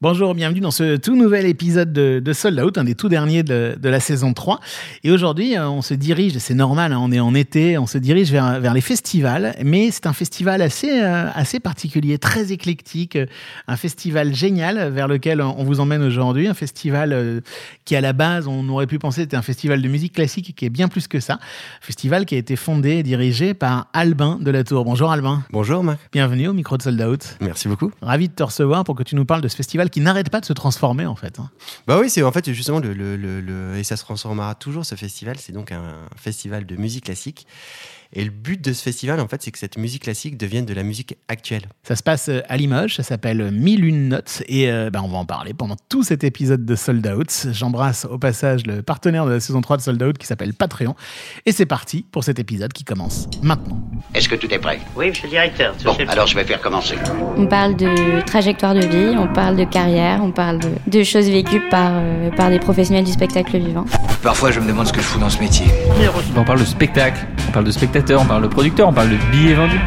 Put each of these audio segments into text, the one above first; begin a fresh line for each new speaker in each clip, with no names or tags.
Bonjour, bienvenue dans ce tout nouvel épisode de, de Sold Out, un des tout derniers de, de la saison 3. Et aujourd'hui, euh, on se dirige, c'est normal, hein, on est en été, on se dirige vers, vers les festivals, mais c'est un festival assez, euh, assez particulier, très éclectique, euh, un festival génial vers lequel on vous emmène aujourd'hui, un festival qui à la base, on aurait pu penser était un festival de musique classique, qui est bien plus que ça. Festival qui a été fondé et dirigé par Albin de la Tour. Bonjour Albin,
Bonjour Marc,
bienvenue au micro de Sold Out.
merci beaucoup.
Ravi de te recevoir pour que tu nous parles de ce festival qui n'arrête pas de se transformer en fait. hein.
Bah oui, c'est en fait justement le, et ça se transformera toujours ce festival. C'est donc un festival de musique classique. Et le but de ce festival, en fait, c'est que cette musique classique devienne de la musique actuelle.
Ça se passe euh, à Limoges, ça s'appelle Mille une notes et euh, bah, on va en parler pendant tout cet épisode de Sold Out. J'embrasse au passage le partenaire de la saison 3 de Sold Out qui s'appelle Patreon. Et c'est parti pour cet épisode qui commence maintenant.
Est-ce que tout est prêt?
Oui, monsieur le directeur.
Bon,
le-
alors je vais faire commencer.
On parle de trajectoire de vie, on parle de carrière, on parle de, de choses vécues par, euh, par des professionnels du spectacle vivant.
Parfois, je me demande ce que je fous dans ce métier.
On parle de spectacle, on parle de spectateur, on parle de producteur, on parle de billets vendus.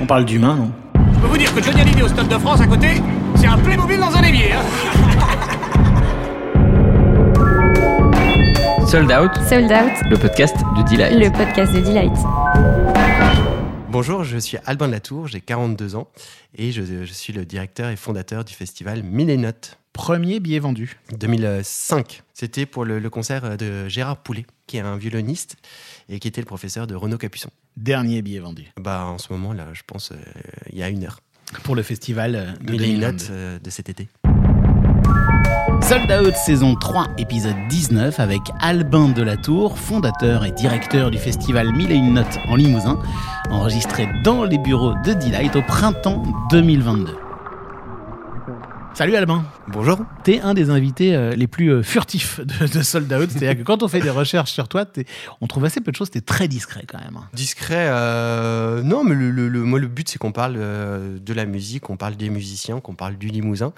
On parle d'humain, non
Je peux vous dire que Johnny Hallyday au Stade de France à côté, c'est un Playmobil dans un évier. Hein
Sold Out,
Sold Out,
le podcast de Delight.
le podcast de Delight.
Bonjour, je suis Albin de la Tour, j'ai 42 ans et je, je suis le directeur et fondateur du festival Mille et Notes
Premier billet vendu.
2005. C'était pour le, le concert de Gérard Poulet, qui est un violoniste et qui était le professeur de Renaud Capuçon.
Dernier billet vendu
Bah, en ce moment, là, je pense, euh, il y a une heure.
pour le festival de
Mille et
2022.
Notes euh, de cet été.
Sold Out saison 3, épisode 19 avec Albin Delatour, fondateur et directeur du festival Mille et une notes en Limousin, enregistré dans les bureaux de Delight au printemps 2022. Salut Albin
Bonjour.
T'es un des invités euh, les plus euh, furtifs de, de Sold Out, c'est-à-dire que quand on fait des recherches sur toi, on trouve assez peu de choses, t'es très discret quand même. hein.
Discret, euh, non, mais le, le- le- moi, le but, c'est qu'on parle de la musique, qu'on parle des musiciens, qu'on parle du Limousin.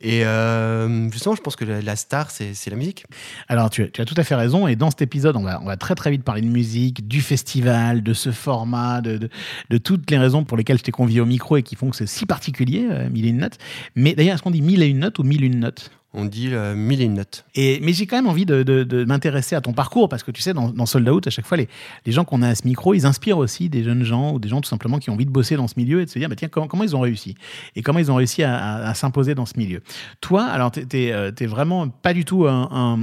Et euh, justement, je pense que la, star, c'est la musique.
Alors, tu, as tout à fait raison. Et dans cet épisode, on va, on va très très vite parler de musique, du festival, de ce format, de toutes les raisons pour lesquelles je t'ai convié au micro et qui font que c'est si particulier, euh, Mille et une notes. Mais d'ailleurs, est-ce qu'on dit mille et une notes ou mille et une notes?
On dit euh, mille et une notes.
et, mais j'ai quand même envie de, m'intéresser à ton parcours parce que tu sais, dans, Sold Out, à chaque fois, les, gens qu'on a à ce micro, ils inspirent aussi des jeunes gens ou des gens tout simplement qui ont envie de bosser dans ce milieu et de se dire, bah, tiens, comment, ils ont réussi? Et comment ils ont réussi à, s'imposer dans ce milieu? Toi, alors, t'es- t'es euh, vraiment pas du tout un,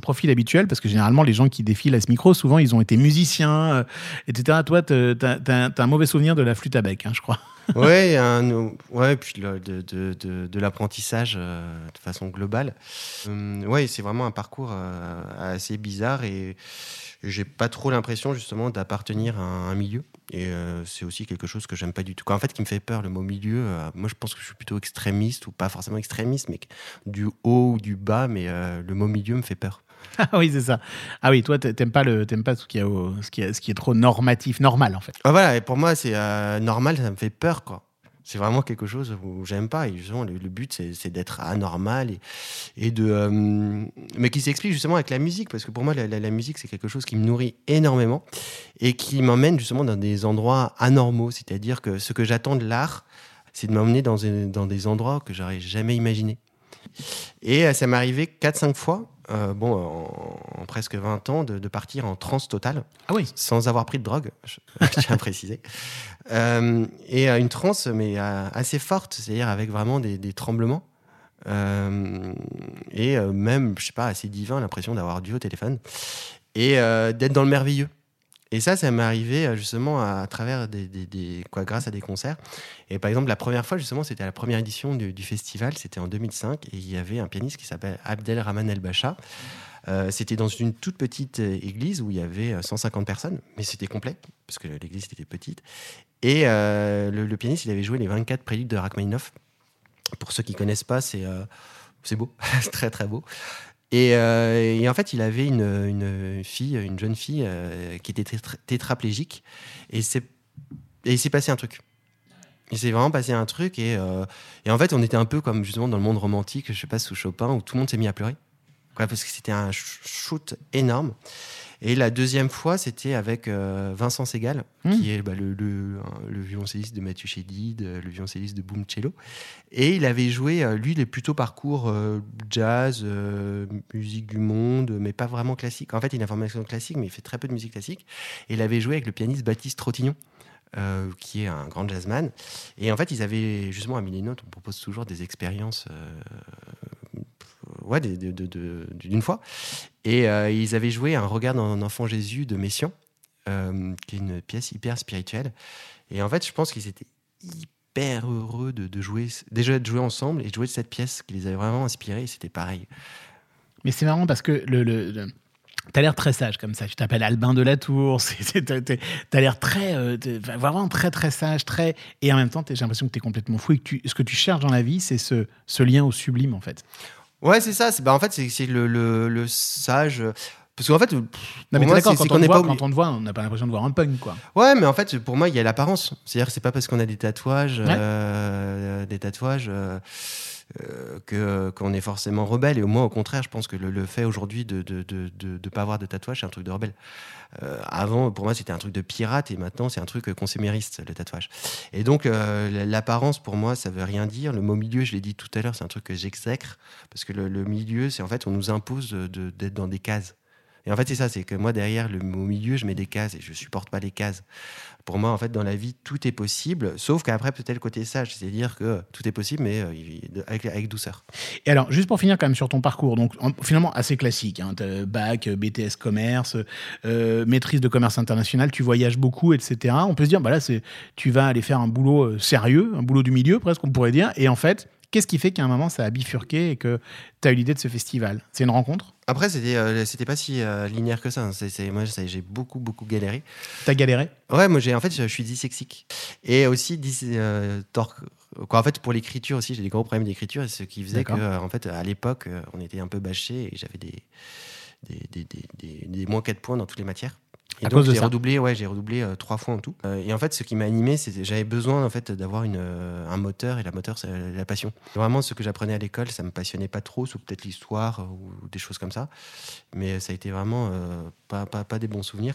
profil habituel parce que généralement, les gens qui défilent à ce micro, souvent, ils ont été musiciens, euh, etc. Toi, t'as as, un mauvais souvenir de la flûte à bec, hein, je crois.
ouais, un, ouais, puis de, de, de, de l'apprentissage euh, de façon globale. Hum, ouais, c'est vraiment un parcours euh, assez bizarre et j'ai pas trop l'impression justement d'appartenir à un milieu. Et euh, c'est aussi quelque chose que j'aime pas du tout. En fait, qui me fait peur, le mot milieu. euh, moi, je pense que je suis plutôt extrémiste ou pas forcément extrémiste, mais du haut ou du bas. Mais euh, le mot milieu me fait peur.
ah oui, c'est ça. Ah oui, toi, t'a- t'aimes pas, pas ce, qui est- ce est trop normatif, normal, en fait.
Ah, voilà, et pour moi, c'est euh, normal, ça me fait peur, quoi. C'est vraiment quelque chose où j'aime pas. Et justement, le, but, c'est d'être anormal et, de. euh, mais qui s'explique justement avec la musique, parce que pour moi, la, la- musique, c'est quelque chose qui me nourrit énormément et qui m'emmène justement dans des endroits anormaux. C'est-à-dire que ce que j'attends de l'art, c'est de m'emmener dans, dans des endroits que j'aurais jamais imaginés. Et euh, ça m'est arrivé 4-5 fois, euh, bon, en, en presque 20 ans, de, de partir en transe totale
Ah oui.
sans avoir pris de drogue, je, je tiens à préciser. Euh, et une transe, mais assez forte, c'est-à-dire avec vraiment des, des tremblements. Euh, et même, je sais pas, assez divin, l'impression d'avoir Dieu au téléphone. Et d'être dans le merveilleux. Et ça, ça m'est arrivé euh, justement à, travers des, quoi, grâce à des concerts. Et par exemple, la première fois, justement, c'était à la première édition du, festival, c'était en 2005, et il y avait un pianiste qui s'appelle Abdelrahman El Bacha. Euh, c'était dans une toute petite euh, église où il y avait euh, 150 personnes, mais c'était complet, parce que l'église était petite. Et le, pianiste, il avait joué les 24 préludes de Rachmaninoff. Pour ceux qui connaissent pas, c'est c'est beau, c'est très très beau. Et, euh, et en fait, il avait une, une fille, une jeune fille euh, qui était tétra- tétraplégique, et et il s'est passé un truc. Il s'est vraiment passé un truc, et, euh, et en fait, on était un peu comme justement dans le monde romantique, je sais pas, sous Chopin, où tout le monde s'est mis à pleurer. Parce que c'était un sh- shoot énorme. Et la deuxième fois, c'était avec euh, Vincent Segal,
Hmm.
qui est bah, le, le, le violoncelliste de Mathieu Chédid, euh, le violoncelliste de Boom Cello. Et il avait joué, euh, lui, il est plutôt parcours euh, jazz, euh, musique du monde, mais pas vraiment classique. En fait, il a une formation classique, mais il fait très peu de musique classique. Et il avait joué avec le pianiste Baptiste Trottignon. euh, qui est un grand jazzman. Et en fait, ils avaient justement à Notes, on propose toujours des expériences euh, d'une fois. Et euh, ils avaient joué un regard d'un enfant Jésus de Messiaen, euh, qui est une pièce hyper spirituelle. Et en fait, je pense qu'ils étaient hyper heureux de, jouer, déjà de jouer ensemble et de jouer cette pièce qui les avait vraiment inspirés. C'était pareil.
Mais c'est marrant parce que le, le, le- T'as l'air très sage comme ça. Tu t'appelles Albin de la Tour. t'as- l'air euh, vraiment très très sage. Et en même temps, j'ai l'impression que t'es complètement fou et que ce que tu cherches dans la vie, c'est ce, ce lien au sublime en fait.
Ouais, c'est ça. c'est- Bah, en fait, c'est le, le, le sage. Parce qu'en fait,
Non mais
moi,
quand, on
n'est
voit-
pas
quand on te voit, on n'a pas l'impression de voir un punk quoi.
Ouais, mais en fait, pour moi, il y a l'apparence. C'est-à-dire que c'est pas parce qu'on a des tatouages,
Ouais.
euh, des tatouages, euh, euh, qu'on est forcément rebelle. Et moi, au contraire, je pense que le, fait aujourd'hui de de, de, de- pas avoir de tatouage, c'est un truc de rebelle. Euh, avant, pour moi, c'était un truc de pirate, et maintenant, c'est un truc consémériste, le tatouage. Et donc, euh, l'apparence, pour moi, ça veut rien dire. Le mot milieu, je l'ai dit tout à l'heure, c'est un truc que j'exècre, parce que le, le milieu, c'est en fait, on nous impose d'être dans des cases. Et en fait, c'est ça, c'est que moi, derrière le mot milieu, je mets des cases et je supporte pas les cases. Pour moi, en fait, dans la vie, tout est possible, sauf qu'après, peut-être le côté sage, c'est-à-dire que tout est possible, mais euh, avec, douceur.
Et alors, juste pour finir quand même sur ton parcours, donc en- finalement assez classique, hein, bac, euh, BTS commerce, euh, maîtrise de commerce international, tu voyages beaucoup, etc. On peut se dire, bah là, tu vas aller faire un boulot sérieux, un boulot du milieu presque, on pourrait dire. Et en fait, qu'est-ce qui fait qu'à un moment ça a bifurqué et que tu as eu l'idée de ce festival? C'est une rencontre?
Après, c'était euh, c'était pas si euh, linéaire que ça. hein. C'est- c'est- moi, j'ai beaucoup, beaucoup galéré.
T'as galéré?
Ouais, moi, j'ai en fait, je suis dyslexique. Et aussi, dys, euh, tor- quoi, en fait, pour l'écriture aussi, j'ai des gros problèmes d'écriture, et ce qui faisait que,
D'accord.
euh, en fait, à l'époque, euh, on était un peu bâché et j'avais des, des, des, des, des- des moins 4 points dans toutes les matières. Et
À
donc,
cause de
j'ai
ça.
redoublé, ouais, j'ai redoublé euh, trois fois en tout. Euh, et en fait, ce qui m'a animé, c'était j'avais besoin en fait d'avoir une, euh, un moteur et la moteur, c'est la passion. Vraiment, ce que j'apprenais à l'école, ça me passionnait pas trop, sauf peut-être l'histoire ou des choses comme ça. Mais ça a été vraiment pas, pas, pas des bons souvenirs.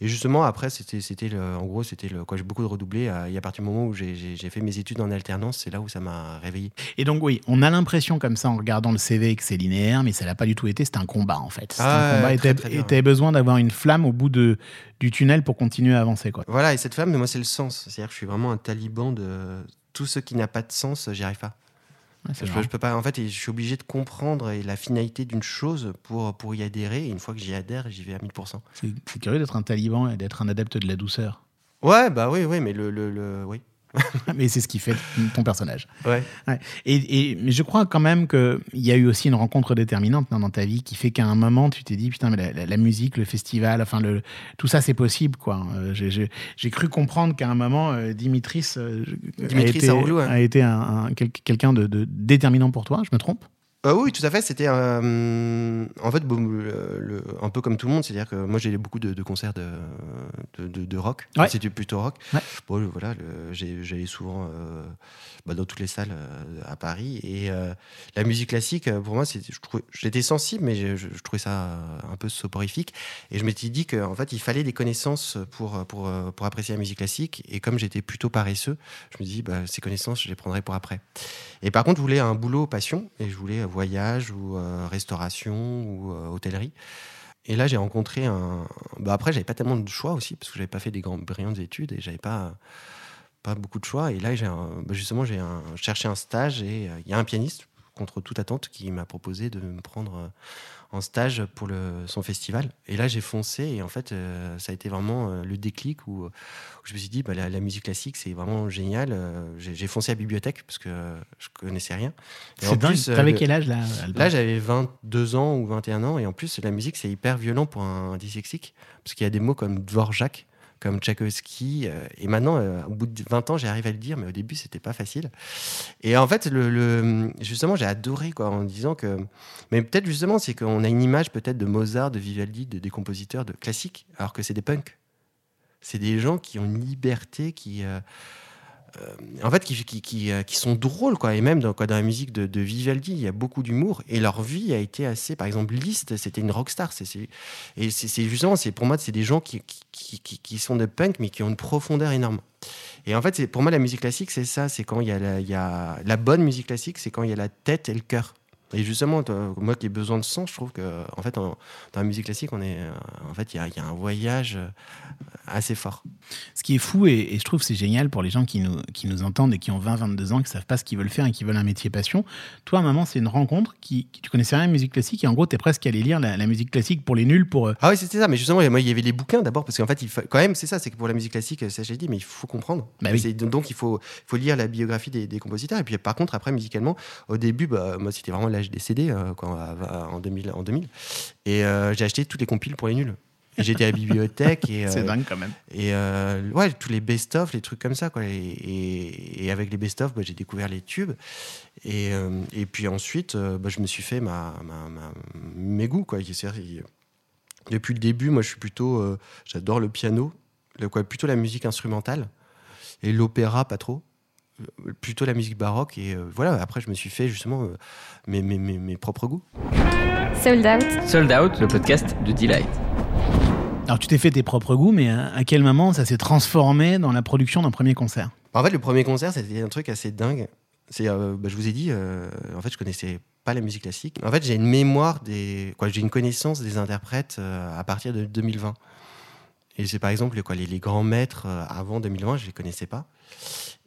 Et justement, après, c'était, en gros, c'était le, quoi, j'ai beaucoup de redoublé. euh, et à partir du moment où j'ai, fait mes études en alternance, c'est là où ça m'a réveillé.
Et donc, oui, on a l'impression comme ça en regardant le CV que c'est linéaire, mais ça l'a pas du tout été. C'était un combat en fait. C'était
Ah
un combat
très, très
et
bien.
t'avais besoin d'avoir une flamme au bout de, du tunnel pour continuer à avancer. Quoi.
Voilà, et cette flamme, moi, c'est le sens. C'est-à-dire que je suis vraiment un taliban de tout ce qui n'a pas de sens, j'y arrive pas.
Ouais,
Je peux,
marrant.
je peux pas. En fait, je suis obligé de comprendre la finalité d'une chose pour, pour y adhérer. Et une fois que j'y adhère, j'y vais à 1000%.
C'est c'est curieux d'être un taliban et d'être un adepte de la douceur.
Ouais, bah oui, oui, mais le, le, le- oui.
mais c'est ce qui fait ton personnage.
Ouais.
Ouais. Et, et- mais je crois quand même qu'il y a eu aussi une rencontre déterminante dans ta vie qui fait qu'à un moment, tu t'es dit, putain, mais la, la- la musique, le festival, enfin, le, tout ça, c'est possible. quoi. Euh, j'ai- cru comprendre qu'à un moment, euh, Dimitris, euh, a
Dimitris
été,
Saroglou, ouais.
a été un, un- quel- quelqu'un de, de déterminant pour toi, je me trompe?
Euh, oui, tout à fait. C'était euh, en fait bon, le- le- un peu comme tout le monde, c'est-à-dire que moi j'ai beaucoup de, de concerts de, de, rock.
Ouais.
C'était plutôt rock.
Ouais.
Bon, voilà, j'allais souvent euh, bah, dans toutes les salles euh, à Paris et la musique classique pour moi, j'étais sensible, mais je, je- je trouvais ça un peu soporifique. Et je m'étais dit qu'en fait il fallait des connaissances pour pour pour apprécier la musique classique. Et comme j'étais plutôt paresseux, je me dis bah, ces connaissances je les prendrai pour après. Et par contre, je voulais un boulot passion et je voulais voyage ou euh, restauration ou euh, hôtellerie. Et là, j'ai rencontré un. Bah après, j'avais pas tellement de choix aussi parce que j'avais pas fait des grandes brillantes études et j'avais pas pas beaucoup de choix. Et là, j'ai un- bah, justement, j'ai cherché un stage et euh, il y a un pianiste contre toute attente qui m'a proposé de me prendre euh, en stage pour le... son festival. Et là, j'ai foncé et en fait, euh, ça a été vraiment euh, le déclic où, où je me suis dit, bah, la, la musique classique, c'est vraiment génial. Euh, j'ai foncé à la bibliothèque parce que je connaissais rien. Et en
C'est dingue.
plus,
T'avais quel âge là
Là, j'avais 22 ans ou 21 ans, et en plus, la musique, c'est hyper violent pour un dyslexique, parce qu'il y a des mots comme Dvorak, comme Tchaïkovski, euh, et maintenant, euh, au bout de 20 ans, j'arrive à le dire, mais au début, c'était pas facile. Et en fait, justement, j'ai adoré, quoi, en disant que. Mais peut-être, justement, c'est qu'on a une image, peut-être, de Mozart, de Vivaldi, de, des compositeurs de classiques, alors que c'est des punks. C'est des gens qui ont une liberté, qui. euh, en fait, euh, qui sont drôles, quoi. Et même dans, la musique de, Vivaldi, il y a beaucoup d'humour. Et leur vie a été assez, par exemple, Liszt, c'était une rockstar. C'est, c'est- et c'est, justement, c'est pour moi, c'est des gens qui, qui sont de punk, mais qui ont une profondeur énorme. Et en fait, c'est, pour moi, la musique classique, c'est ça. C'est quand il y a la, il y a la bonne musique classique, c'est quand il y a la tête et le cœur. Et justement, toi, moi qui ai besoin de sens, je trouve que, en fait, en- dans la musique classique, on est, en fait, il y a, il y a un voyage euh, assez fort.
Ce qui est fou, et, et je trouve que c'est génial pour les gens qui nous, qui nous entendent et qui ont 20-22 ans, qui savent pas ce qu'ils veulent faire et qui veulent un métier passion. Toi, maman, c'est une rencontre qui, qui- tu connaissais rien à la musique classique et en gros, tu es presque allé lire la, la musique classique pour les nuls. Pour, euh,
Ah oui, c'était ça. Mais justement, moi, il y avait les bouquins d'abord, parce qu'en fait, il fa- quand même, c'est ça, c'est que pour la musique classique, ça j'ai dit, mais il faut comprendre.
Bah oui.
Donc, il faut, faut lire la biographie des, des compositeurs. Et puis, par contre, après, musicalement, au début, bah, moi, c'était vraiment l'âge des CD, quand, à- à- en, 2000, en 2000. Et euh, j'ai acheté toutes les compiles pour les nuls. J'étais à la bibliothèque et,
c'est
euh,
dingue quand même.
et euh, ouais, tous les best-of, les trucs comme ça. Quoi. Et, et- et avec les best-of, bah, j'ai découvert les tubes. Et, et puis ensuite, bah, je me suis fait ma, ma- ma- mes goûts. Quoi. Depuis le début, moi, je suis plutôt. J'adore le piano, le, quoi, plutôt la musique instrumentale. Et l'opéra, pas trop. Euh, Plutôt la musique baroque. Et euh, voilà, après, je me suis fait justement euh, mes, mes, mes, mes propres goûts.
Sold Out.
Sold Out, le podcast de Delight.
Alors, tu t'es fait tes propres goûts, mais à, à quel moment ça s'est transformé dans la production d'un premier concert?
En fait, le premier concert, c'était un truc assez dingue. C'est, euh, bah, je vous ai dit, euh, en fait, je connaissais pas la musique classique. En fait, j'ai une mémoire des, quoi, j'ai une connaissance des interprètes euh, à partir de 2020. Et c'est par exemple quoi, les, les grands maîtres euh, avant 2020, je les connaissais pas.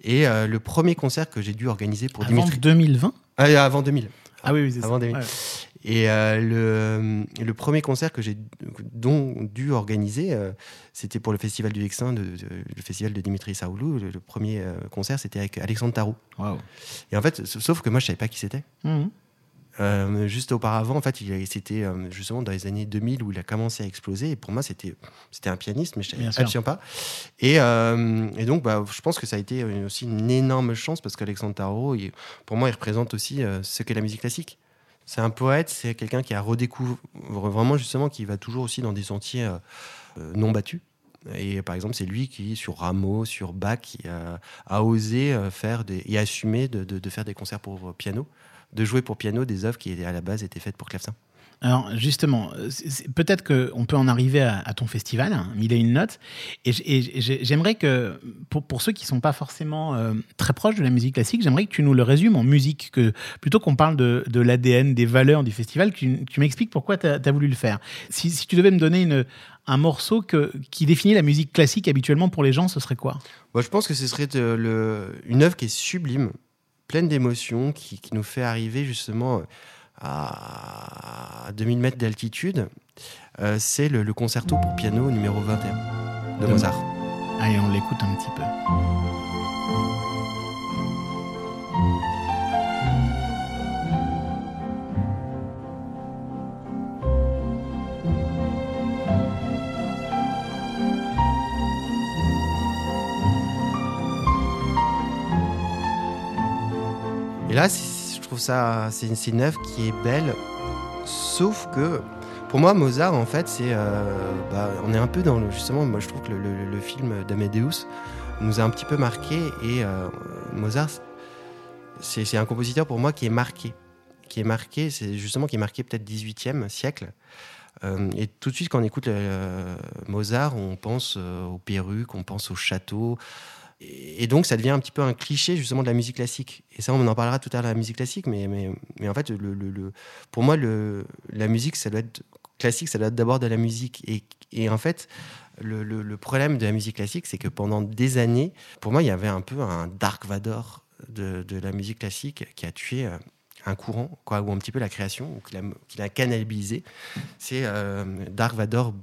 Et euh, le premier concert que j'ai dû organiser pour
Avant
Dimitri,
2020
Ah, avant 2000.
Ah oui, oui, c'est ça.
Avant 2000.
Ouais.
Et euh, le, le premier concert que j'ai donc dû organiser, euh, c'était pour le festival du Vexin, de- de- le festival de Dimitri Saoulou. Le, le premier concert, c'était avec Alexandre Tarot.
Waouh.
Et en fait, sa- sauf que moi, je savais pas qui c'était.
Mhm.
Euh, juste auparavant, en fait, il c'était euh, justement dans les années 2000 où il a commencé à exploser. Et pour moi, c'était c'était un pianiste, mais je savais
sûr.
absolument pas. Et, euh, et donc, bah, je pense que ça a été aussi une énorme chance parce qu'Alexandre Tarot, il- pour moi, il représente aussi ce qu'est la musique classique. C'est un poète, c'est quelqu'un qui a redécouvert vraiment justement, qui va toujours aussi dans des sentiers euh, non battus. Et par exemple, c'est lui qui, sur Rameau, sur Bach, a, a osé faire des, et assumer de, de- de faire des concerts pour piano, de jouer pour piano des œuvres qui à la base étaient faites pour clavecin.
Alors justement, peut-être qu'on peut en arriver à, à ton festival, hein, mille et une notes. Et, j'aimerais que, pour, pour ceux qui sont pas forcément euh, très proches de la musique classique, j'aimerais que tu nous le résumes en musique, que plutôt qu'on parle de, de l'ADN, des valeurs du festival, que tu, tu m'expliques pourquoi tu as, voulu le faire. Si, si tu devais me donner une, un morceau que, qui définit la musique classique habituellement pour les gens, ce serait quoi?
Moi, je pense que ce serait euh, le- une œuvre qui est sublime, pleine d'émotions, qui, qui nous fait arriver justement euh, à 2000 mètres d'altitude. Euh, c'est le, le concerto pour piano numéro 21 de
De
Mozart.
Allez, on l'écoute un petit peu.
Et là, je trouve ça, c'est une œuvre qui est belle, sauf que pour moi, Mozart, en fait, c'est, euh, bah, on est un peu dans le, justement, moi je trouve que le, film d'Amadeus nous a un petit peu marqué et euh, Mozart, c'est un compositeur pour moi qui est marqué, qui est marqué, c'est justement qui est marqué peut-être 18e siècle. Euh, et tout de suite, quand on écoute Mozart, on pense aux perruques, on pense au château. Et, donc, ça devient un petit peu un cliché justement de la musique classique. Et ça, on en parlera tout à l'heure la musique classique, mais, mais, mais en fait, pour moi, la musique, ça doit être classique, ça doit être d'abord de la musique. Et, et en fait, le, problème de la musique classique, c'est que pendant des années, pour moi, il y avait un peu un Dark Vador de, la musique classique qui a tué euh, un courant, quoi, ou un petit peu la création, ou qui l'a qui l'a cannibalisé. C'est euh, Dark Vador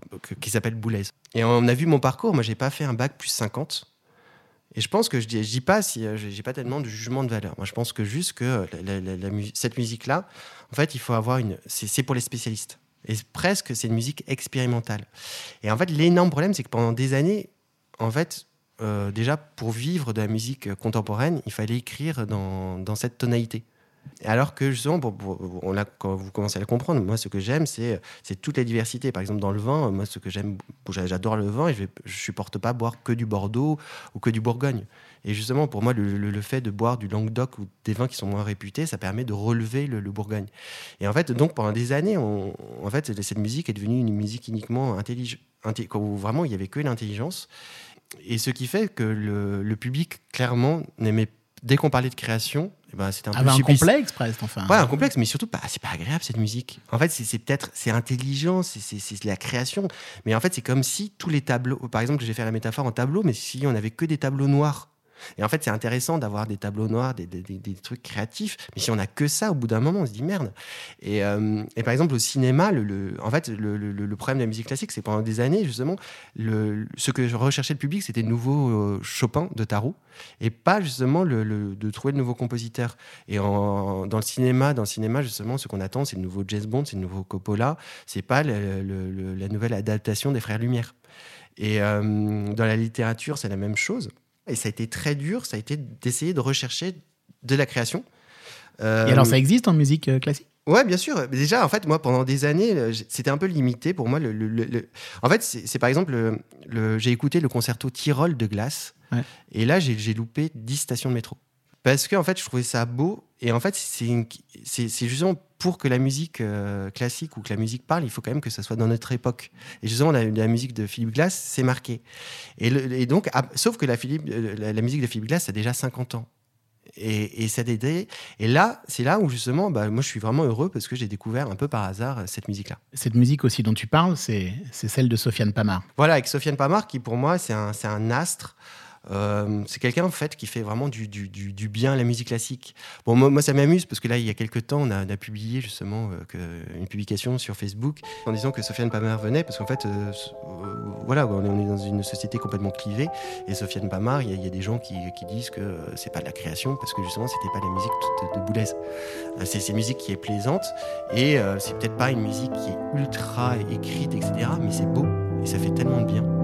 qui s'appelle Boulez. Et on a vu mon parcours, moi, j'ai pas fait un bac plus 50. Et je pense que je dis, dis pas si euh, j'ai pas tellement de jugement de valeur. Moi, je pense que juste que euh, cette musique-là, en fait, il faut avoir une. C'est pour les spécialistes. Et presque, c'est une musique expérimentale. Et en fait, l'énorme problème, c'est que pendant des années, en fait, euh, déjà pour vivre de la musique contemporaine, il fallait écrire dans cette tonalité. Alors que justement, on l'a- quand vous commencez à le comprendre, moi ce que j'aime, c'est toute la diversité. Par exemple, dans le vin, moi ce que j'aime, j'a- j'adore le vin et je ne supporte pas boire que du Bordeaux ou que du Bourgogne. Et justement, pour moi, le, fait de boire du Languedoc ou des vins qui sont moins réputés, ça permet de relever le, Bourgogne. Et en fait, donc pendant des années, en fait, cette musique est devenue une musique uniquement intelligente, vraiment il n'y avait que l'intelligence. Et ce qui fait que le, public, clairement, n'aimait dès qu'on parlait de création, eh ben, c'était un peu
Avait un complexe presque, enfin.
Ouais, un complexe, mais surtout, pas, c'est pas agréable cette musique. En fait, c'est peut-être, c'est intelligent, c'est- c'est c'est de la création. Mais en fait, c'est comme si tous les tableaux, par exemple, j'ai fait la métaphore en tableau, mais si on avait que des tableaux noirs. Et en fait, c'est intéressant d'avoir des tableaux noirs, des, trucs créatifs. Mais si on a que ça, au bout d'un moment, on se dit merde. Et, euh, et par exemple, au cinéma, le, en fait, le, problème de la musique classique, c'est pendant des années, justement, ce que recherchait le public, c'était le nouveau euh, Chopin de Tarot, et pas justement de trouver le nouveau compositeur. Et dans le cinéma, dans le cinéma, justement, ce qu'on attend, c'est le nouveau James Bond, c'est le nouveau Coppola, c'est pas la nouvelle adaptation des Frères Lumière. Et euh, dans la littérature, c'est la même chose. Et ça a été très dur, ça a été d'essayer de rechercher de la création. Euh,
Et alors, ça existe en musique euh, classique?
Ouais, bien sûr. Déjà, en fait, moi, pendant des années, euh, c'était un peu limité pour moi. Le, le- le- le- En fait, c'est par exemple, le, le- j'ai écouté le concerto Tyrol de Glass,
Ouais.
et là, j'ai j'ai loupé 10 stations de métro. Parce que, en fait, je trouvais ça beau, et en fait, c'est une- justement pour que la musique euh, classique ou que la musique parle, il faut quand même que ça soit dans notre époque. Et justement, la, la musique de Philippe Glass, c'est marqué. Et, le- et donc, sauf que la, Philippe, euh, la, la musique de Philippe Glass a déjà 50 ans. Et, et ça Et là, c'est là où justement, bah, moi, je suis vraiment heureux parce que j'ai découvert un peu par hasard euh, cette musique-là.
Cette musique aussi dont tu parles, c'est celle de Sofiane Pamar.
Voilà, avec Sofiane Pamar, qui pour moi, c'est un, c'est un astre. Euh, c'est quelqu'un en fait qui fait vraiment du, bien à la musique classique. Bon, moi, ça m'amuse parce que là, il y a quelques temps, on a, publié justement euh, que, une publication sur Facebook en disant que Sofiane Pamar venait parce qu'en fait, euh, voilà, on est, dans une société complètement clivée et Sofiane Pamar, il y, a- des gens qui, disent que c'est pas de la création parce que justement, c'était pas la musique de, de Boulez. C'est une musique qui est plaisante et c'est peut-être pas une musique qui est ultra écrite, etc. Mais c'est beau et ça fait tellement de bien.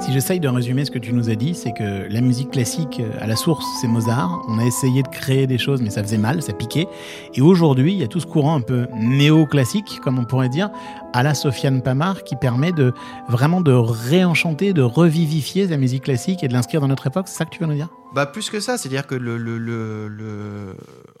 Si j'essaye de résumer ce que tu nous as dit, c'est que la musique classique, euh, à la source, c'est Mozart. On a essayé de créer des choses, mais ça faisait mal, ça piquait. Et aujourd'hui, il y a tout ce courant un peu néo-classique, comme on pourrait dire, à la Sofiane Pamar, qui permet de vraiment de réenchanter, de revivifier la musique classique et de l'inscrire dans notre époque. C'est ça que tu veux nous dire?
Bah plus que ça, c'est-à-dire que le, le, le,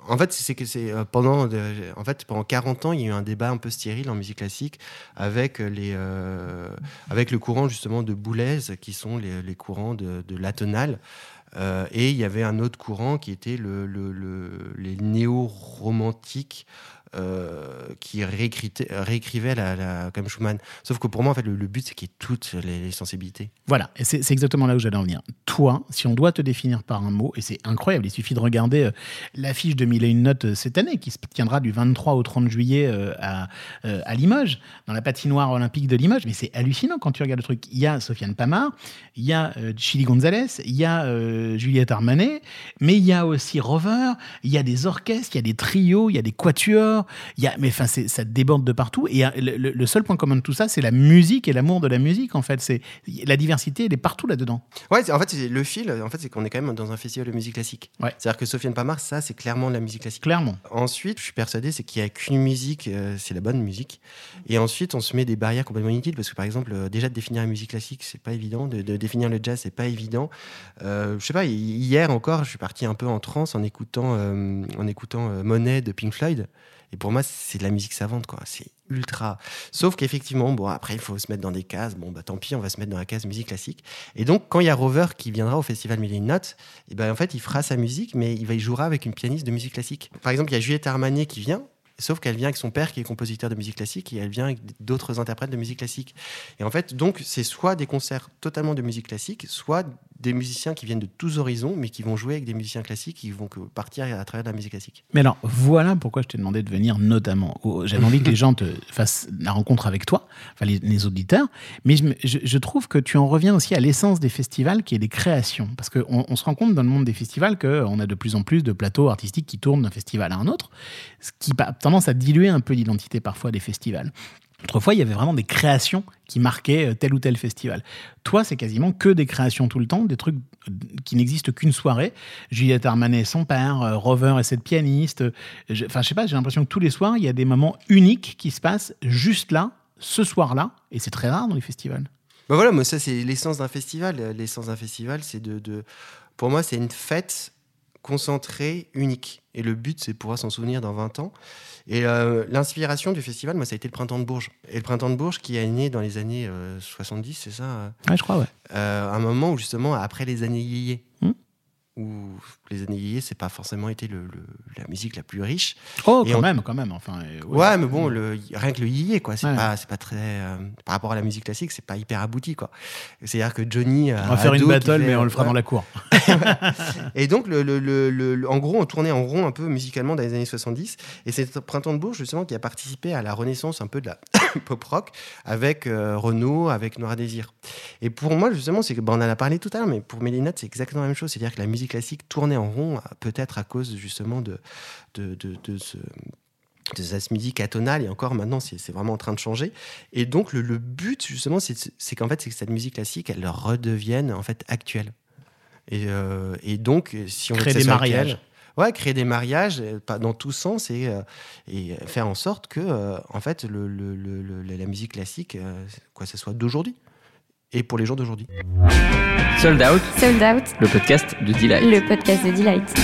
en fait c'est que c'est euh, pendant de- en fait pendant 40 ans il y a eu un débat un peu stérile en musique classique avec les euh, avec le courant justement de Boulez qui sont les, les courants de, de l'atonal. Euh, et il y avait un autre courant qui était le, le- le- les néo-romantiques euh, qui la- comme Schumann. Sauf que pour moi, en fait, le, but, c'est qu'il y ait toutes les, sensibilités.
Voilà, et c'est exactement là où j'allais en venir. Toi, si on doit te définir par un mot, et c'est incroyable, il suffit de regarder euh, l'affiche de Mille et une notes euh, cette année, qui se tiendra du 23 au 30 juillet euh, à, à Limoges, dans la patinoire olympique de Limoges, mais c'est hallucinant quand tu regardes le truc. Il y a Sofiane Pamar, il y a Chili Gonzalez, il y a Juliette Armanet, mais il y a aussi Rover, il y a des orchestres, il y a des trios, il y a des quatuors, il y a, mais enfin, ça déborde de partout. Et euh, le, seul point commun de tout ça, c'est la musique et l'amour de la musique, en fait. C'est la diversité, elle est partout là-dedans.
Ouais, en fait, le fil, en fait, c'est qu'on est quand même dans un festival de musique classique.
Ouais.
C'est-à-dire que Sofiane Pamar, ça, c'est clairement de la musique classique.
Clairement.
Ensuite, je suis persuadé, c'est qu'il n'y a qu'une musique, euh, c'est la bonne musique. Et ensuite, on se met des barrières complètement inutiles parce que, par exemple, euh, déjà de définir la musique classique, c'est pas évident. De, de définir le jazz, c'est pas évident. Euh, je sais pas, hi- hier encore, je suis parti un peu en transe en écoutant, en écoutant Monet de Pink Floyd. Et pour moi, c'est de la musique savante, quoi. C'est ultra. Sauf qu'effectivement, bon, après, il faut se mettre dans des cases. Bon, bah tant pis, on va se mettre dans la case musique classique. Et donc, quand il y a Rover qui viendra au festival Mille et Notes, et ben en fait, il fera sa musique, mais il jouera avec une pianiste de musique classique. Par exemple, il y a Juliette Armanet qui vient. Sauf qu'elle vient avec son père qui est compositeur de musique classique et elle vient avec d'autres interprètes de musique classique. Et en fait, donc, c'est soit des concerts totalement de musique classique, soit des musiciens qui viennent de tous horizons, mais qui vont jouer avec des musiciens classiques, qui vont partir à travers de la musique classique.
Mais alors, voilà pourquoi je t'ai demandé de venir notamment. J'avais envie que les gens te fassent la rencontre avec toi, les, auditeurs, mais je, trouve que tu en reviens aussi à l'essence des festivals, qui est des créations. Parce qu'on on se rend compte dans le monde des festivals qu'on a de plus en plus de plateaux artistiques qui tournent d'un festival à un autre, ce qui a tendance à diluer un peu l'identité parfois des festivals. Autrefois, il y avait vraiment des créations qui marquaient euh, tel ou tel festival. Toi, c'est quasiment que des créations tout le temps, des trucs euh, qui n'existent qu'une soirée. Juliette Armanet, son père, euh, Rover et cette pianiste. Enfin, je sais pas, j'ai l'impression que tous les soirs, il y a des moments uniques qui se passent juste là, ce soir-là, et c'est très rare dans les festivals.
Bah voilà, moi, ça, c'est l'essence d'un festival. L'essence d'un festival, c'est de- Pour moi, c'est une fête concentrée, unique. Et le but, c'est de pouvoir s'en souvenir dans 20 ans. Et euh, l'inspiration du festival, moi, ça a été le Printemps de Bourges. Et le Printemps de Bourges qui est né dans les années euh, 70, c'est ça euh,
Ouais, je crois, ouais.
euh, un moment où, justement, après les années yéyé,
Hmm.
où les années c'est pas forcément été le- le- la musique la plus riche.
Oh,
Et
quand
on-
même, quand même. Enfin, euh,
Ouais, mais bon, le, rien que le yéyé, quoi. C'est
Ouais.
pas, c'est pas très. euh, par rapport à la musique classique, c'est pas hyper abouti, quoi. C'est-à-dire que Johnny.
On va faire une battle, mais on le fera dans la cour.
Et donc, le, en gros, on tournait en rond un peu musicalement dans les années 70. Et c'est Printemps de Bourges, justement, qui a participé à la renaissance un peu de la pop rock avec euh, Renaud, avec Nora Désir. Et pour moi, justement, c'est que, bah, on en a parlé tout à l'heure, mais pour Mélinette, c'est exactement la même chose. C'est-à-dire que la musique classique tournait en rond, peut-être à cause, justement, de, de, de, de ce de cette musique atonale et encore maintenant c'est vraiment en train de changer. Et donc le, le but justement c'est qu'en fait c'est que cette musique classique elle redevienne en fait actuelle. Et, euh, et donc si on ça
des mariages.
ouais créer des mariages pas dans tous sens et, euh, et faire en sorte que euh, en fait le, la musique classique quoi ça soit d'aujourd'hui et pour les gens d'aujourd'hui
Sold Out,
Sold Out,
le podcast de Delight.
le podcast de Delight.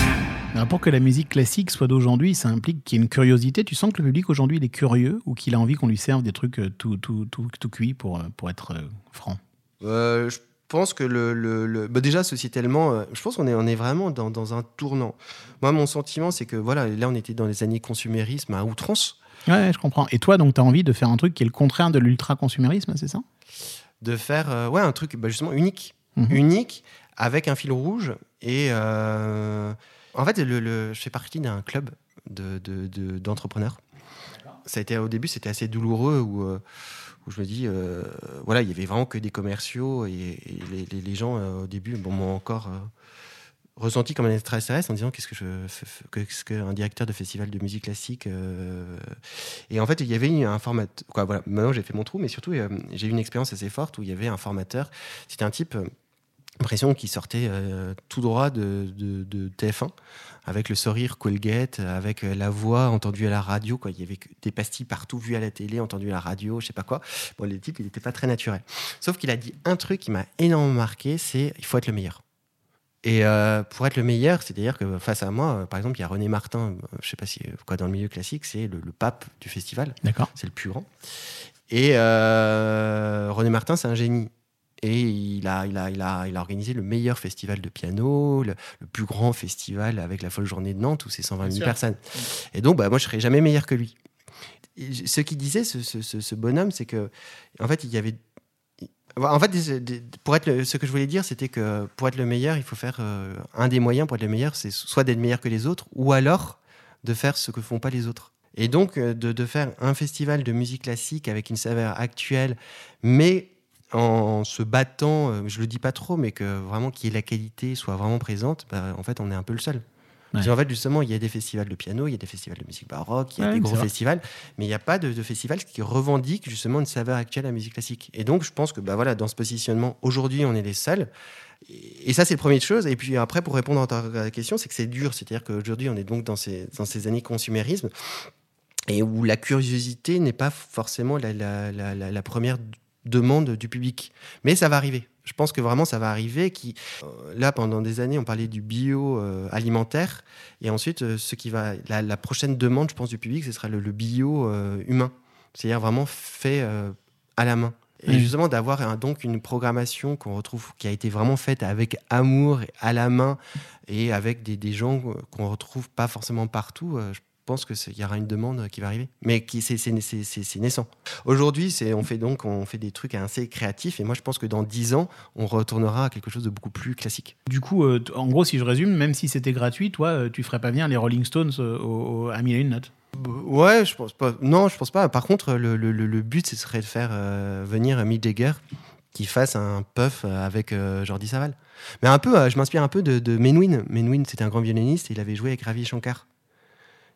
Alors, pour que la musique classique soit d'aujourd'hui, ça implique qu'il y ait une curiosité. Tu sens que le public aujourd'hui, il est curieux ou qu'il a envie qu'on lui serve des trucs euh, tout, tout, tout, tout cuits pour, euh, pour être euh, franc?
Euh, je pense que le, le- le- bah déjà sociétalement, je pense qu'on est, on est vraiment dans, dans un tournant. Moi, mon sentiment, c'est que voilà, là, on était dans les années consumérisme à outrance,
Ouais, je comprends. Et toi, donc, tu as envie de faire un truc qui est le contraire de l'ultra-consumérisme, c'est ça?
De faire euh, ouais un truc bah, justement unique,
Mhm.
unique avec un fil rouge. Et euh, en fait, le, le- je fais partie d'un club de, de- de- d'entrepreneurs. Ça a été au début, c'était assez douloureux où, euh, où je me dis, euh, voilà, il y avait vraiment que des commerciaux et, et les, les- les gens euh, au début bon, m'ont encore euh, ressenti comme un extraterrestre en disant qu'est-ce que je qu'est-ce qu'un directeur de festival de musique classique euh, et en fait il y avait un format quoi voilà maintenant j'ai fait mon trou mais surtout euh, j'ai eu une expérience assez forte où il y avait un formateur c'était un type euh, impression qui sortait tout droit de, de- de TF1 avec le sourire Colgate avec la voix entendue à la radio quoi il y avait des pastilles partout vues à la télé entendues à la radio je sais pas quoi. Bon le type il n'était pas très naturel sauf qu'il a dit un truc qui m'a énormément marqué c'est il faut être le meilleur et euh, pour être le meilleur, c'est-à-dire que face à moi, euh, par exemple, il y a René Martin, euh, je sais pas si quoi dans le milieu classique, c'est le, le pape du festival,
D'accord.
c'est le plus grand. Et euh, René Martin, c'est un génie. Et il a, il, a, il, a, il a organisé le meilleur festival de piano, le, le plus grand festival avec la folle journée de Nantes où c'est 120
Bien
000
sûr.
personnes. Et donc, bah, moi, je serais jamais meilleur que lui. Et ce qu'il disait, ce- ce bonhomme, c'est que, en fait, il y avait. En fait, pour être ce que je voulais dire, c'était que pour être le meilleur, il faut faire euh, un des moyens pour être le meilleur, c'est soit d'être meilleur que les autres, ou alors de faire ce que font pas les autres. Et donc euh, de, de faire un festival de musique classique avec une saveur actuelle, mais en se battant, euh, je le dis pas trop, mais que vraiment qu'il y ait la qualité soit vraiment présente, bah, en fait, on est un peu le seul.
Ouais.
Parce qu'en fait, justement, il y a des festivals de piano, il y a des festivals de musique baroque, il y a
Ouais,
des gros festivals, mais il n'y a pas de, de festival qui revendique justement une saveur actuelle à la musique classique. Et donc, je pense que bah, voilà, dans ce positionnement, aujourd'hui, on est les seuls. Et ça, c'est la première chose. Et puis après, pour répondre à ta question, c'est que c'est dur. C'est-à-dire qu'aujourd'hui, on est donc dans ces, dans ces années consumérisme et où la curiosité n'est pas forcément la, la- la- la- la première demande du public. Mais ça va arriver. Je pense que vraiment ça va arriver. Qui, euh, là, pendant des années, on parlait du bio euh, alimentaire. Et ensuite, euh, ce qui va, la, la prochaine demande, je pense, du public, ce sera le, le bio euh, humain. C'est-à-dire vraiment fait euh, à la main. Et justement, d'avoir un- donc une programmation qu'on retrouve, qui a été vraiment faite avec amour, à la main, et avec des, des gens qu'on retrouve pas forcément partout. je- pense que c'est- il y aura une demande qui va arriver. Mais qui c'est naissant. Aujourd'hui, on fait donc on fait des trucs assez créatifs et moi je pense que dans 10 ans, on retournera à quelque chose de beaucoup plus classique.
Du coup, euh, en gros, si je résume, même si c'était gratuit, toi, euh, tu ferais pas venir les Rolling Stones euh, au, au- à mille et une notes?
Ouais, je pense pas. Non, je pense pas. Par contre, le, le- le- but, ce serait de faire euh, venir Mick Jagger qui fasse un puff euh, avec Jordi Saval. Mais un peu, je m'inspire un peu de, de Menwin. Menwin, c'était un grand violoniste. et Il avait joué avec Ravi Shankar.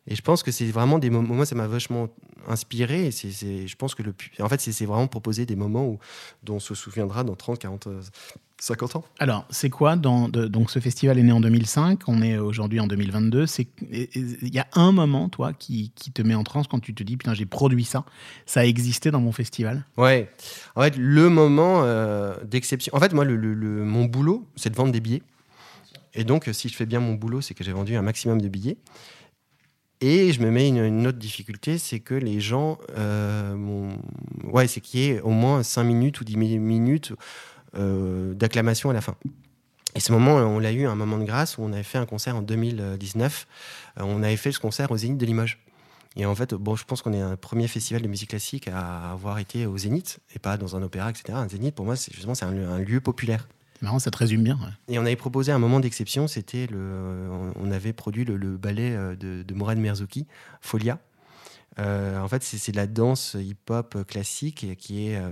Et je pense que c'est vraiment des moments. Moi, ça m'a vachement inspiré. Et c'est, c'est- je pense que le. En fait, c'est, c'est vraiment proposer des moments où, dont on se souviendra dans 30, 40, euh, 50 ans.
Alors, c'est quoi dans, de- Donc, ce festival est né en 2005, on est aujourd'hui en 2022. C'est- et- et- Il y a un moment, toi, qui, qui te met en transe quand tu te dis Putain, j'ai produit ça. Ça a existé dans mon festival?
Ouais. En fait, le moment euh, d'exception. En fait, moi, le, le- le- mon boulot, c'est de vendre des billets. Et donc, si je fais bien mon boulot, c'est que j'ai vendu un maximum de billets. Et je me mets une, autre difficulté, c'est que les gens. euh, ouais, c'est qu'il y ait au moins 5 minutes ou 10 mi- minutes euh, d'acclamation à la fin. Et ce moment, on l'a eu un moment de grâce où on avait fait un concert en 2019. Euh, on avait fait ce concert au Zénith de Limoges. Et en fait, bon, je pense qu'on est un premier festival de musique classique à avoir été au Zénith et pas dans un opéra, etc. Un Zénith, pour moi, c'est justement c'est un lieu populaire.
Marrant, ça te résume bien.
Et on avait proposé un moment d'exception, c'était le, on- avait produit le, le ballet euh, de, de Morane Merzouki, Folia. Euh, en fait, c'est de la danse hip-hop classique qui est euh,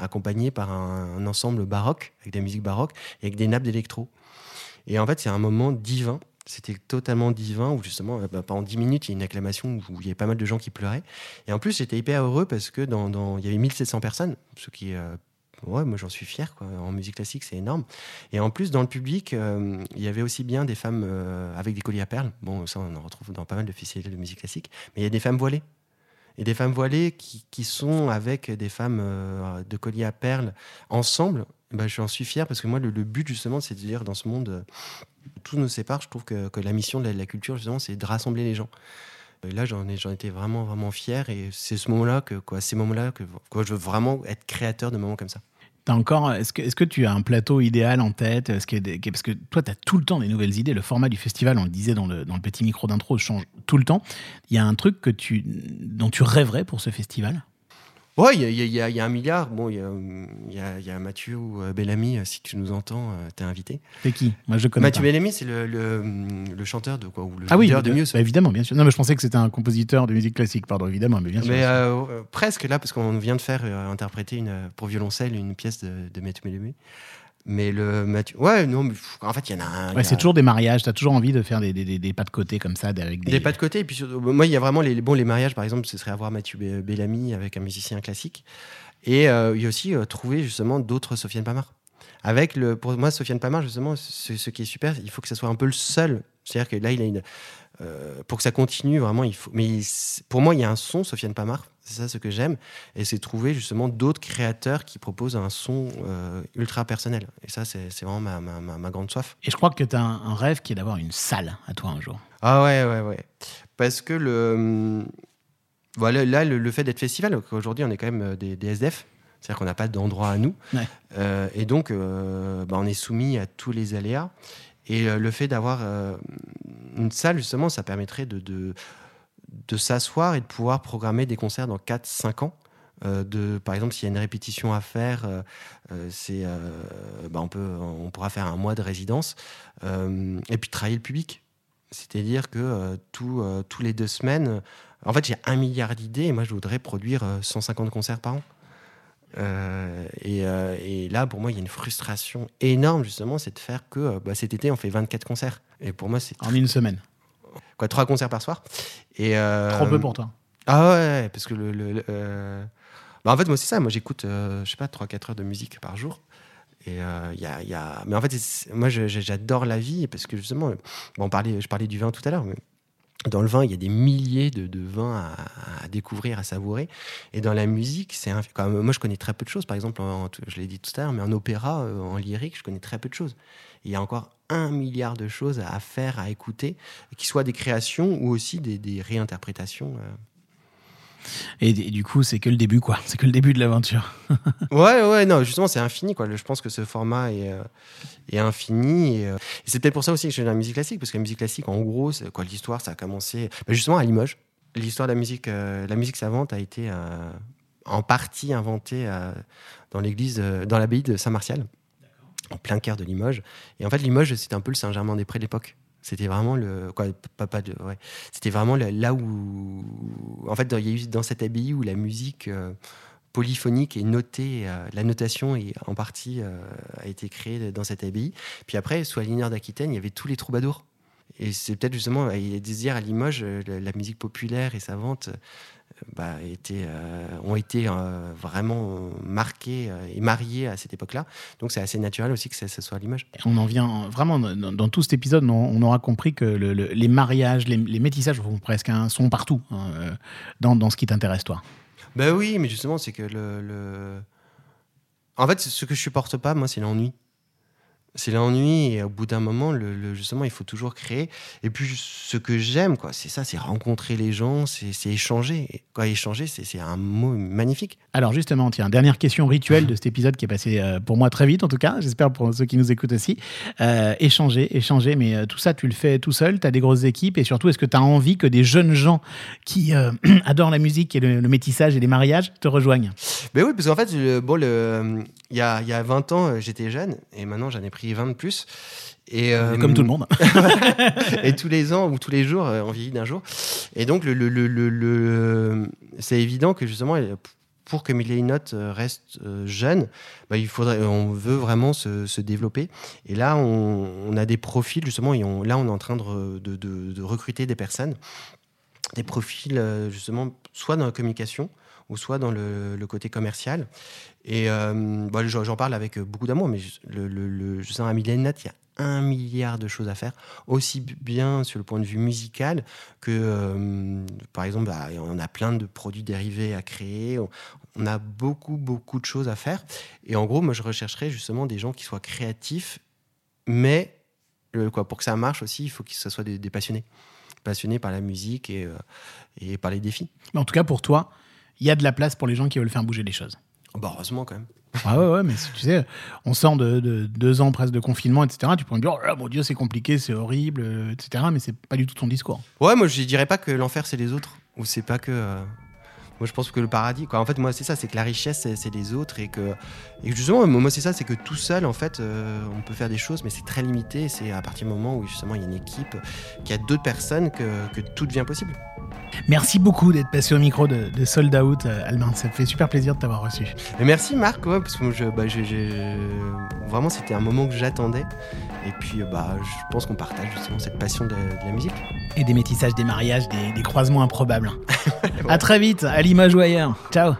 accompagnée par un, ensemble baroque, avec de la musique baroque et avec des nappes d'électro. Et en fait, c'est un moment divin. C'était totalement divin où justement, bah, pendant 10 minutes, il y a une acclamation où il y avait pas mal de gens qui pleuraient. Et en plus, j'étais hyper heureux parce que dans, dans- il y avait 1700 personnes, ce qui est euh, Ouais, moi j'en suis fier. Quoi. En musique classique, c'est énorme. Et en plus, dans le public, euh, il y avait aussi bien des femmes euh, avec des colliers à perles. Bon, ça, on en retrouve dans pas mal de festivals de musique classique. Mais il y a des femmes voilées. Et des femmes voilées qui, qui sont avec des femmes euh, de colliers à perles ensemble. Ben, j'en suis fier parce que moi, le, but, justement, c'est de dire dans ce monde, tout nous sépare. Je trouve que, que la mission de la culture, justement, c'est de rassembler les gens. Et là, j'en ai- j'en étais vraiment, vraiment fier. Et c'est ce moment-là, que, quoi, ces moments-là, que je veux vraiment être créateur de moments comme ça.
Encore, est-ce que, est-ce que tu as un plateau idéal en tête Parce que toi, tu as tout le temps des nouvelles idées. Le format du festival, on le disait dans le, dans le petit micro d'intro, change tout le temps. Il y a un truc que tu, dont tu rêverais pour ce festival?
Ouais, il y a, y y un milliard. Bon, il y a, y Mathieu ou euh, Bellamy, euh, si tu nous entends, euh, t'es invité.
C'est qui? Moi, je connais
Mathieu
pas.
Bellamy, c'est le, le, le chanteur de quoi? Ou le
Ah oui, de,
de Muse.
bah, évidemment, bien sûr. Non, mais je pensais que c'était un compositeur de musique classique, pardon, évidemment, mais bien sûr.
Mais euh, presque là, parce qu'on vient de faire euh, interpréter une, pour violoncelle une pièce de, de Mathieu Bellamy. Mais le Mathieu. Ouais, non, mais pff, en fait, il y en a un.
Ouais,
a-
c'est toujours des mariages. T'as toujours envie de faire des, des, des- des pas de côté comme ça, avec des.
Des pas de côté. Et puis, surtout, moi, il y a vraiment les, bon, les mariages, par exemple, ce serait avoir Mathieu Be- Bellamy avec un musicien classique. Et euh, il y a aussi euh, trouver justement d'autres Sofiane Pamar. Avec le, pour moi, Sofiane Pamar, justement, ce, ce qui est super, il faut que ça soit un peu le seul. C'est-à-dire que là, il a une. Euh, pour que ça continue, vraiment, il faut. Mais pour moi, il y a un son, Sofiane Pamar. C'est ça ce que j'aime. Et c'est trouver justement d'autres créateurs qui proposent un son euh, ultra personnel. Et ça, c'est vraiment ma, ma- ma- ma grande soif.
Et je crois que tu as un, un rêve qui est d'avoir une salle à toi un jour.
Ah ouais, ouais, ouais. Parce que le. hum, Voilà, là, le, le fait d'être festival, aujourd'hui, on est quand même euh, des, des SDF. C'est-à-dire qu'on n'a pas d'endroit à nous.
Ouais.
Euh, et donc, euh, bah, on est soumis à tous les aléas. Et euh, le fait d'avoir euh, une salle, justement, ça permettrait de, s'asseoir et de pouvoir programmer des concerts dans 4-5 ans. Euh, de, par exemple, s'il y a une répétition à faire, bah, on, peut, on pourra faire un mois de résidence. Et puis travailler le public. C'est-à-dire que tout, tous les deux semaines, en fait, j'ai un milliard d'idées et moi, je voudrais produire euh, 150 concerts par an. Euh, et, euh, et là, pour moi, il y a une frustration énorme, justement, c'est de faire que euh, bah, cet été, on fait 24 concerts. Et pour moi, c'est
En une semaine.
quoi, trois concerts par soir. Et, euh,
Trop peu pour toi.
Ah ouais, parce que le. le- le, bah, en fait, moi, c'est ça. Moi, j'écoute, je sais pas, 3-4 heures de musique par jour. Et il y, a, il y a- Mais en fait, moi, j'adore la vie parce que justement, bon, on parlait, je parlais du vin tout à l'heure, mais dans le vin, il y a des milliers de, de vins à, découvrir, à savourer. Et dans la musique, c'est un- moi, je connais très peu de choses. Par exemple, je l'ai dit tout à l'heure, mais en opéra, euh, en lyrique, je connais très peu de choses. Il y a encore un milliard de choses à faire, à écouter, qui soient des créations ou aussi des, des réinterprétations.
Et, du coup, c'est que le début, quoi. C'est que le début de l'aventure.
Ouais, ouais, non, justement, c'est infini, quoi. Je pense que ce format est, euh, infini. Et, euh, c'est peut-être pour ça aussi que je de la musique classique, parce que la musique classique, en gros, quoi l'histoire Ça a commencé bah, justement à Limoges. L'histoire de la musique, euh, la musique savante a été euh, en partie inventée dans l'église, dans l'abbaye de Saint-Martial, en plein cœur de Limoges. Et en fait, Limoges, c'était un peu le Saint-Germain-des-Prés de l'époque. C'était vraiment le quoi, pas de, ouais. C'était vraiment là où, en fait, il y a eu dans cette abbaye où la musique euh, polyphonique et notée, euh, la notation est en partie euh, a été créée dans cette abbaye. Puis après, sous Alineur d'Aquitaine, il y avait tous les troubadours. Et c'est peut-être justement, il dire à Limoges, la, la musique populaire et savante bah, euh, ont été euh, vraiment marquées euh, et mariées à cette époque-là. Donc c'est assez naturel aussi que ça, ça soit à Limoges.
Et on en vient vraiment dans, dans tout cet épisode, on, on aura compris que le- le- les mariages, les, les métissages font presque un, sont partout hein, dans, dans ce qui t'intéresse, toi.
Ben oui, mais justement, c'est que le, le- En fait, ce que je supporte pas, moi, c'est l'ennui. C'est l'ennui, et au bout d'un moment, le, le- justement, il faut toujours créer. Et puis, ce que j'aime, quoi, c'est ça, c'est rencontrer les gens, c'est échanger. Et, quoi, échanger, c'est un mot magnifique.
Alors justement, tiens, dernière question rituelle de cet épisode qui est passé euh, pour moi très vite en tout cas, j'espère pour ceux qui nous écoutent aussi. Euh, échanger, échanger, mais euh, tout ça tu le fais tout seul, tu as des grosses équipes et surtout est-ce que tu as envie que des jeunes gens qui adorent la musique et le, le métissage et les mariages te rejoignent?
Ben oui, parce qu'en fait, bon, il y, a, y a 20 ans, j'étais jeune, et maintenant, j'en ai pris 20 de plus. Et, euh,
Comme tout le monde.
et tous les ans ou tous les jours, euh, on vieillit d'un jour. Et donc, le, le- le- le- c'est évident que justement, pour que Millie Note euh, reste jeune, bah, il faudrait, on veut vraiment se, se développer. Et là, on, on a des profils, justement, et on- là, on est en train de, de- de- de recruter des personnes, des profils, justement, soit dans la communication, ou soit dans le, le côté commercial. Et euh, bah, j'en parle avec beaucoup d'amour, mais le, le, le, je Note, il y a un milliard de choses à faire, aussi bien sur le point de vue musical que, euh, par exemple, bah, on a plein de produits dérivés à créer, on, a beaucoup, beaucoup de choses à faire. Et en gros, moi, je rechercherais justement des gens qui soient créatifs, mais euh, quoi, pour que ça marche aussi, il faut que ce soit des, passionnés. Passionnés par la musique et, euh, par les défis.
En tout cas pour toi, il y a de la place pour les gens qui veulent faire bouger les choses.
Bah, heureusement, quand même.
Ah ouais, ouais, mais tu sais, on sort de, de deux ans presque de confinement, etc. Tu pourrais me dire, oh là, mon Dieu, c'est compliqué, c'est horrible, euh, etc. Mais c'est pas du tout ton discours.
Ouais, moi je dirais pas que l'enfer c'est les autres ou c'est pas que. euh, Moi je pense que le paradis, quoi. En fait, moi c'est ça, c'est que la richesse c'est- les autres et que, et justement, moi c'est ça, c'est que tout seul en fait, euh, on peut faire des choses, mais c'est très limité. C'est à partir du moment où justement il y a une équipe, qu'il y a d'autres personnes que, que tout devient possible.
Merci beaucoup d'être passé au micro de, de Sold Out, euh, Albin. Ça me fait super plaisir de t'avoir reçu.
Et merci Marc, ouais, parce que je, bah, vraiment c'était un moment que j'attendais. Et puis euh, bah, je pense qu'on partage justement cette passion de, de la musique.
Et des métissages, des mariages, des, des croisements improbables. à très vite, à l'image ou ailleurs. Ciao.